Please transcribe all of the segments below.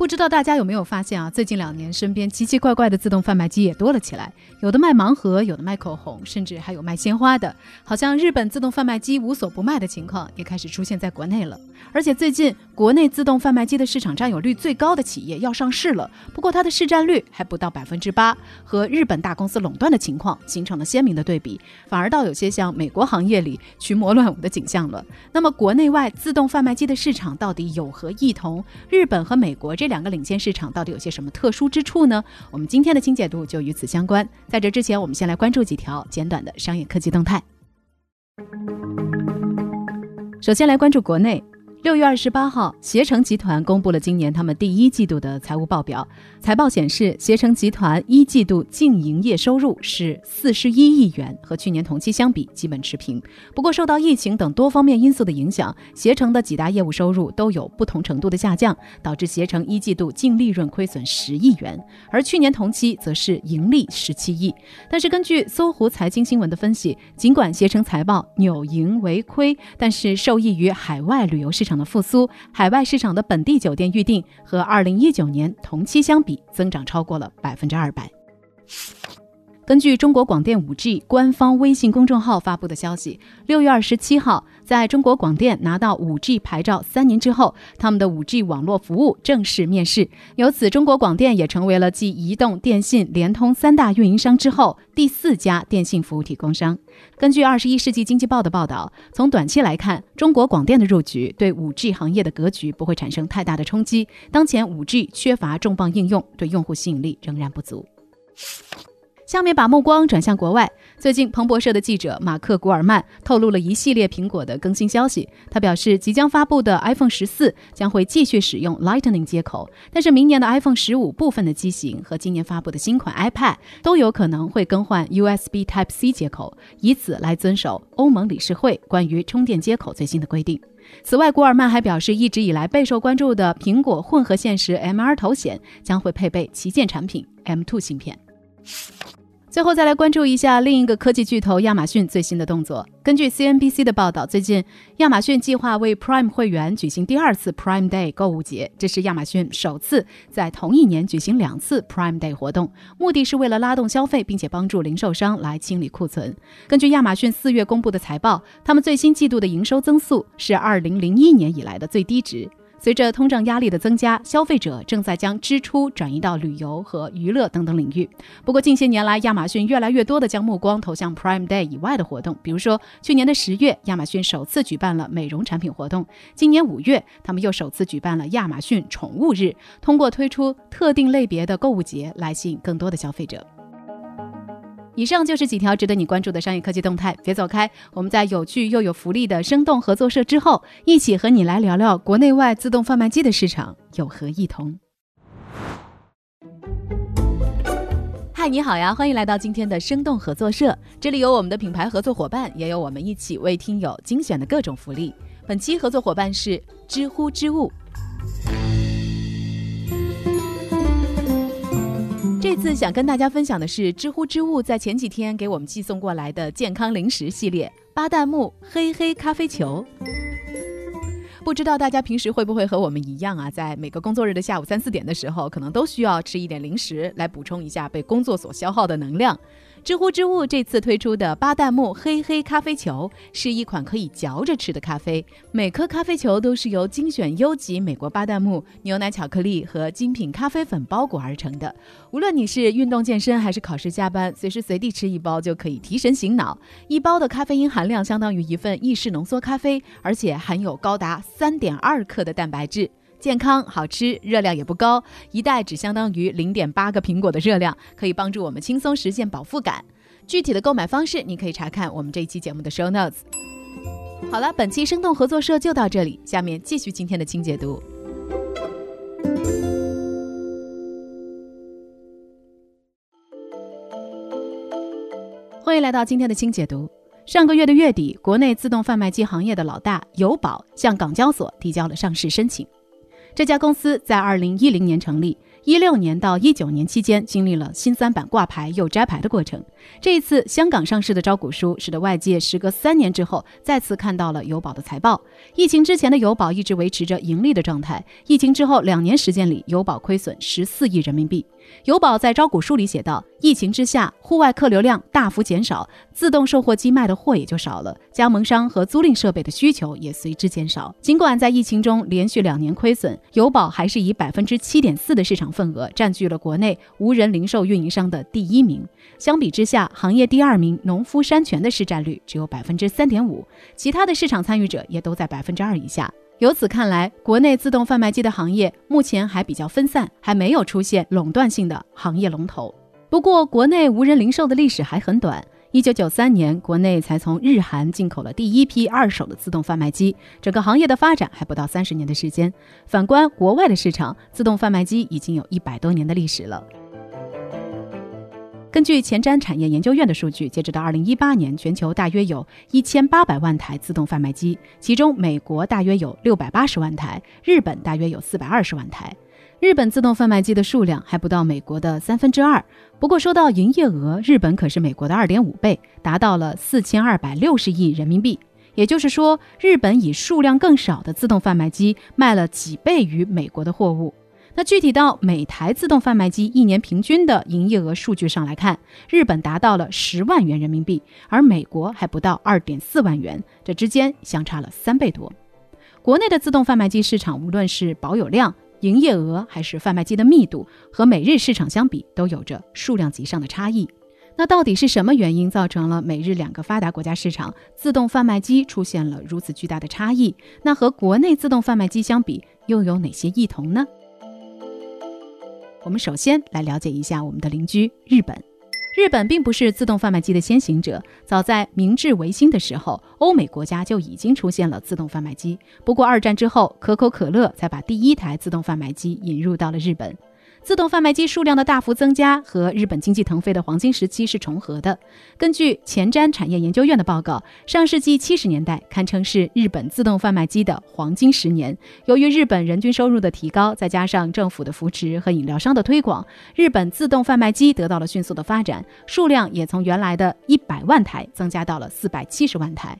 不知道大家有没有发现啊？最近两年，身边奇奇怪怪的自动贩卖机也多了起来，有的卖盲盒，有的卖口红，甚至还有卖鲜花的。好像日本自动贩卖机无所不卖的情况也开始出现在国内了。而且最近，国内自动贩卖机的市场占有率最高的企业要上市了，不过它的市占率还不到百分之八，和日本大公司垄断的情况形成了鲜明的对比，反而倒有些像美国行业里群魔乱舞的景象了。那么，国内外自动贩卖机的市场到底有何异同？日本和美国这两个领先市场到底有些什么特殊之处呢？我们今天的清解读就与此相关。在这之前，我们先来关注几条简短的商业科技动态。首先来关注国内。六月二十八号，携程集团公布了今年他们第一季度的财务报表。财报显示，携程集团一季度净营业收入是四十一亿元，和去年同期相比基本持平。不过，受到疫情等多方面因素的影响，携程的几大业务收入都有不同程度的下降，导致携程一季度净利润亏损十亿元，而去年同期则是盈利十七亿。但是，根据搜狐财经新闻的分析，尽管携程财报扭盈为亏，但是受益于海外旅游市场。场的复苏，海外市场的本地酒店预订和二零一九年同期相比增长超过了百分之二百。根据中国广电五 G 官方微信公众号发布的消息，六月二十七号，在中国广电拿到五 G 牌照三年之后，他们的五 G 网络服务正式面世。由此，中国广电也成为了继移动、电信、联通三大运营商之后第四家电信服务提供商。根据《二十一世纪经济报》的报道，从短期来看，中国广电的入局对五 G 行业的格局不会产生太大的冲击。当前五 G 缺乏重磅应用，对用户吸引力仍然不足。下面把目光转向国外。最近，彭博社的记者马克·古尔曼透露了一系列苹果的更新消息。他表示，即将发布的 iPhone 十四将会继续使用 Lightning 接口，但是明年的 iPhone 十五部分的机型和今年发布的新款 iPad 都有可能会更换 USB Type C 接口，以此来遵守欧盟理事会关于充电接口最新的规定。此外，古尔曼还表示，一直以来备受关注的苹果混合现实 MR 头显将会配备旗舰产品 M2 芯片。最后再来关注一下另一个科技巨头亚马逊最新的动作。根据 CNBC 的报道，最近亚马逊计划为 Prime 会员举行第二次 Prime Day 购物节，这是亚马逊首次在同一年举行两次 Prime Day 活动，目的是为了拉动消费，并且帮助零售商来清理库存。根据亚马逊四月公布的财报，他们最新季度的营收增速是2001年以来的最低值。随着通胀压力的增加，消费者正在将支出转移到旅游和娱乐等等领域。不过，近些年来，亚马逊越来越多地将目光投向 Prime Day 以外的活动，比如说，去年的十月，亚马逊首次举办了美容产品活动；今年五月，他们又首次举办了亚马逊宠物日，通过推出特定类别的购物节来吸引更多的消费者。以上就是几条值得你关注的商业科技动态，别走开。我们在有趣又有福利的生动合作社之后，一起和你来聊聊国内外自动贩卖机的市场有何异同。嗨，你好呀，欢迎来到今天的生动合作社，这里有我们的品牌合作伙伴，也有我们一起为听友精选的各种福利。本期合作伙伴是知乎知物。这次想跟大家分享的是知乎知物在前几天给我们寄送过来的健康零食系列——巴旦木黑黑咖啡球。不知道大家平时会不会和我们一样啊，在每个工作日的下午三四点的时候，可能都需要吃一点零食来补充一下被工作所消耗的能量。知乎之物这次推出的巴旦木黑黑咖啡球是一款可以嚼着吃的咖啡，每颗咖啡球都是由精选优级美国巴旦木牛奶巧克力和精品咖啡粉包裹而成的。无论你是运动健身还是考试加班，随时随地吃一包就可以提神醒脑。一包的咖啡因含量相当于一份意式浓缩咖啡，而且含有高达三点二克的蛋白质。健康好吃，热量也不高，一袋只相当于零点八个苹果的热量，可以帮助我们轻松实现饱腹感。具体的购买方式，你可以查看我们这一期节目的 show notes。好了，本期生动合作社就到这里，下面继续今天的清解读。欢迎来到今天的清解读。上个月的月底，国内自动贩卖机行业的老大友宝向港交所提交了上市申请。这家公司在二零一零年成立。一六年到一九年期间，经历了新三板挂牌又摘牌的过程。这一次香港上市的招股书，使得外界时隔三年之后再次看到了友宝的财报。疫情之前的友宝一直维持着盈利的状态，疫情之后两年时间里，友宝亏损十四亿人民币。友宝在招股书里写道：“疫情之下，户外客流量大幅减少，自动售货机卖的货也就少了，加盟商和租赁设备的需求也随之减少。尽管在疫情中连续两年亏损，友宝还是以百分之七点四的市场份额占据了国内无人零售运营商的第一名。相比之下，行业第二名农夫山泉的市占率只有百分之三点五，其他的市场参与者也都在百分之二以下。”由此看来，国内自动贩卖机的行业目前还比较分散，还没有出现垄断性的行业龙头。不过，国内无人零售的历史还很短。一九九三年，国内才从日韩进口了第一批二手的自动贩卖机，整个行业的发展还不到三十年的时间。反观国外的市场，自动贩卖机已经有一百多年的历史了。根据前瞻产业研究院的数据，截止到二零一八年，全球大约有一千八百万台自动贩卖机，其中美国大约有六百八十万台，日本大约有四百二十万台。日本自动贩卖机的数量还不到美国的三分之二。不过说到营业额，日本可是美国的二点五倍，达到了四千二百六十亿人民币。也就是说，日本以数量更少的自动贩卖机卖了几倍于美国的货物。那具体到每台自动贩卖机一年平均的营业额数据上来看，日本达到了十万元人民币，而美国还不到二点四万元，这之间相差了三倍多。国内的自动贩卖机市场，无论是保有量、营业额还是贩卖机的密度，和美日市场相比，都有着数量级上的差异。那到底是什么原因造成了美日两个发达国家市场自动贩卖机出现了如此巨大的差异？那和国内自动贩卖机相比，又有哪些异同呢？我们首先来了解一下我们的邻居日本。日本并不是自动贩卖机的先行者，早在明治维新的时候，欧美国家就已经出现了自动贩卖机。不过二战之后，可口可乐才把第一台自动贩卖机引入到了日本。自动贩卖机数量的大幅增加和日本经济腾飞的黄金时期是重合的。根据前瞻产业研究院的报告，上世纪七十年代堪称是日本自动贩卖机的黄金十年。由于日本人均收入的提高，再加上政府的扶持和饮料商的推广，日本自动贩卖机得到了迅速的发展，数量也从原来的一百万台增加到了四百七十万台。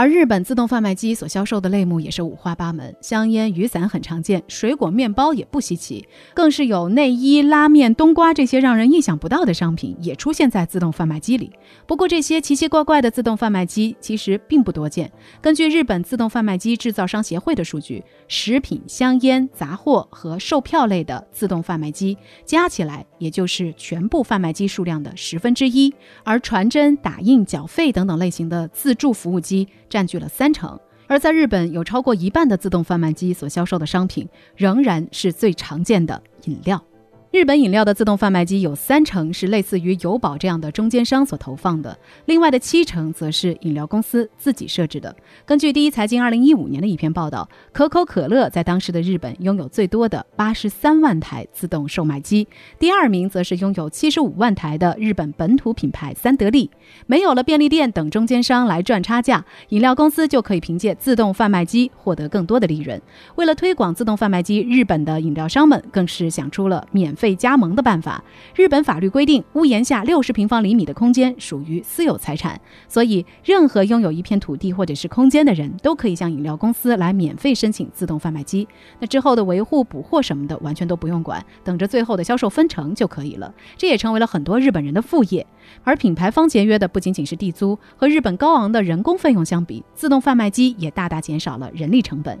而日本自动贩卖机所销售的类目也是五花八门，香烟、雨伞很常见，水果、面包也不稀奇，更是有内衣、拉面、冬瓜这些让人意想不到的商品也出现在自动贩卖机里。不过，这些奇奇怪怪的自动贩卖机其实并不多见。根据日本自动贩卖机制造商协会的数据，食品、香烟、杂货和售票类的自动贩卖机加起来，也就是全部贩卖机数量的十分之一，而传真、打印、缴费等等类型的自助服务机。占据了三成，而在日本，有超过一半的自动贩卖机所销售的商品仍然是最常见的饮料。日本饮料的自动贩卖机有三成是类似于友宝这样的中间商所投放的，另外的七成则是饮料公司自己设置的。根据第一财经二零一五年的一篇报道，可口可乐在当时的日本拥有最多的八十三万台自动售卖机，第二名则是拥有七十五万台的日本本土品牌三得利。没有了便利店等中间商来赚差价，饮料公司就可以凭借自动贩卖机获得更多的利润。为了推广自动贩卖机，日本的饮料商们更是想出了免。费加盟的办法。日本法律规定，屋檐下六十平方厘米的空间属于私有财产，所以任何拥有一片土地或者是空间的人都可以向饮料公司来免费申请自动贩卖机。那之后的维护、补货什么的完全都不用管，等着最后的销售分成就可以了。这也成为了很多日本人的副业。而品牌方节约的不仅仅是地租，和日本高昂的人工费用相比，自动贩卖机也大大减少了人力成本。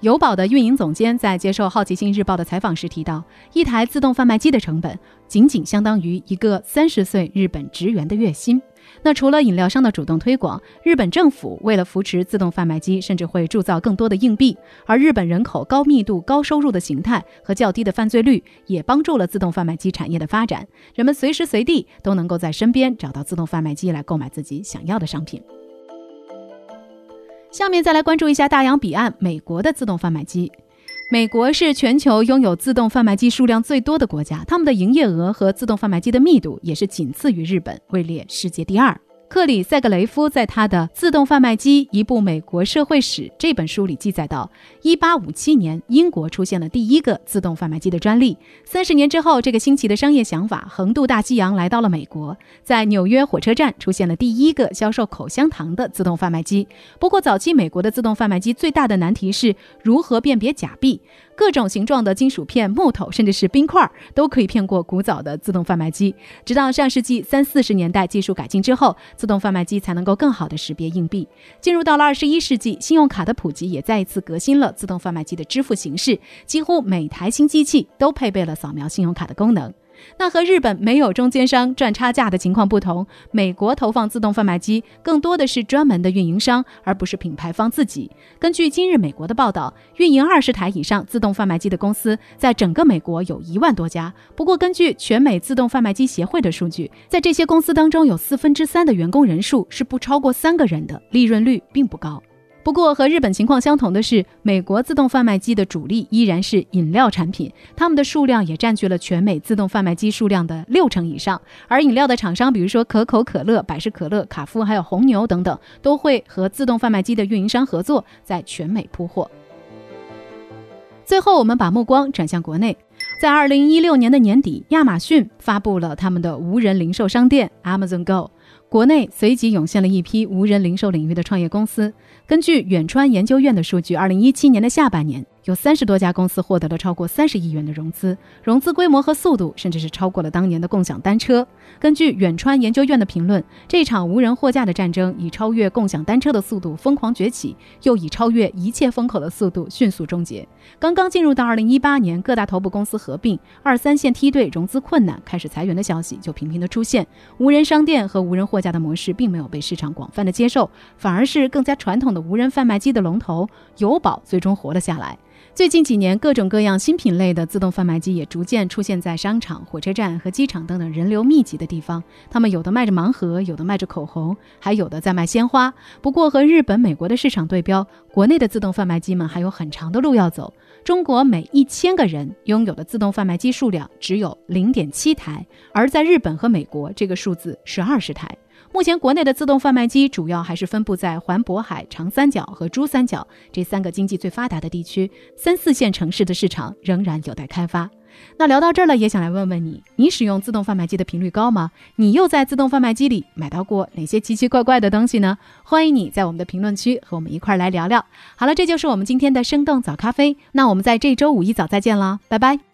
友宝的运营总监在接受《好奇心日报》的采访时提到，一台自动贩卖机的成本仅仅相当于一个三十岁日本职员的月薪。那除了饮料商的主动推广，日本政府为了扶持自动贩卖机，甚至会铸造更多的硬币。而日本人口高密度、高收入的形态和较低的犯罪率，也帮助了自动贩卖机产业的发展。人们随时随地都能够在身边找到自动贩卖机来购买自己想要的商品。下面再来关注一下大洋彼岸美国的自动贩卖机。美国是全球拥有自动贩卖机数量最多的国家，他们的营业额和自动贩卖机的密度也是仅次于日本，位列世界第二。克里塞格雷夫在他的《自动贩卖机：一部美国社会史》这本书里记载到，1857年，英国出现了第一个自动贩卖机的专利。三十年之后，这个新奇的商业想法横渡大西洋，来到了美国，在纽约火车站出现了第一个销售口香糖的自动贩卖机。不过，早期美国的自动贩卖机最大的难题是如何辨别假币。各种形状的金属片、木头，甚至是冰块，都可以骗过古早的自动贩卖机。直到上世纪三四十年代，技术改进之后，自动贩卖机才能够更好的识别硬币。进入到了二十一世纪，信用卡的普及也再一次革新了自动贩卖机的支付形式。几乎每台新机器都配备了扫描信用卡的功能。那和日本没有中间商赚差价的情况不同，美国投放自动贩卖机更多的是专门的运营商，而不是品牌方自己。根据今日美国的报道，运营二十台以上自动贩卖机的公司在整个美国有一万多家。不过，根据全美自动贩卖机协会的数据，在这些公司当中，有四分之三的员工人数是不超过三个人的，利润率并不高。不过和日本情况相同的是，美国自动贩卖机的主力依然是饮料产品，他们的数量也占据了全美自动贩卖机数量的六成以上。而饮料的厂商，比如说可口可乐、百事可乐、卡夫还有红牛等等，都会和自动贩卖机的运营商合作，在全美铺货。最后，我们把目光转向国内，在二零一六年的年底，亚马逊发布了他们的无人零售商店 Amazon Go。国内随即涌现了一批无人零售领域的创业公司。根据远川研究院的数据，二零一七年的下半年。有三十多家公司获得了超过三十亿元的融资，融资规模和速度甚至是超过了当年的共享单车。根据远川研究院的评论，这场无人货架的战争以超越共享单车的速度疯狂崛起，又以超越一切风口的速度迅速终结。刚刚进入到二零一八年，各大头部公司合并、二三线梯队融资困难、开始裁员的消息就频频的出现。无人商店和无人货架的模式并没有被市场广泛的接受，反而是更加传统的无人贩卖机的龙头友宝最终活了下来。最近几年，各种各样新品类的自动贩卖机也逐渐出现在商场、火车站和机场等等人流密集的地方。他们有的卖着盲盒，有的卖着口红，还有的在卖鲜花。不过，和日本、美国的市场对标，国内的自动贩卖机们还有很长的路要走。中国每一千个人拥有的自动贩卖机数量只有零点七台，而在日本和美国，这个数字是二十台。目前，国内的自动贩卖机主要还是分布在环渤海、长三角和珠三角这三个经济最发达的地区，三四线城市的市场仍然有待开发。那聊到这儿了，也想来问问你：你使用自动贩卖机的频率高吗？你又在自动贩卖机里买到过哪些奇奇怪怪的东西呢？欢迎你在我们的评论区和我们一块儿来聊聊。好了，这就是我们今天的生动早咖啡。那我们在这周五一早再见了，拜拜。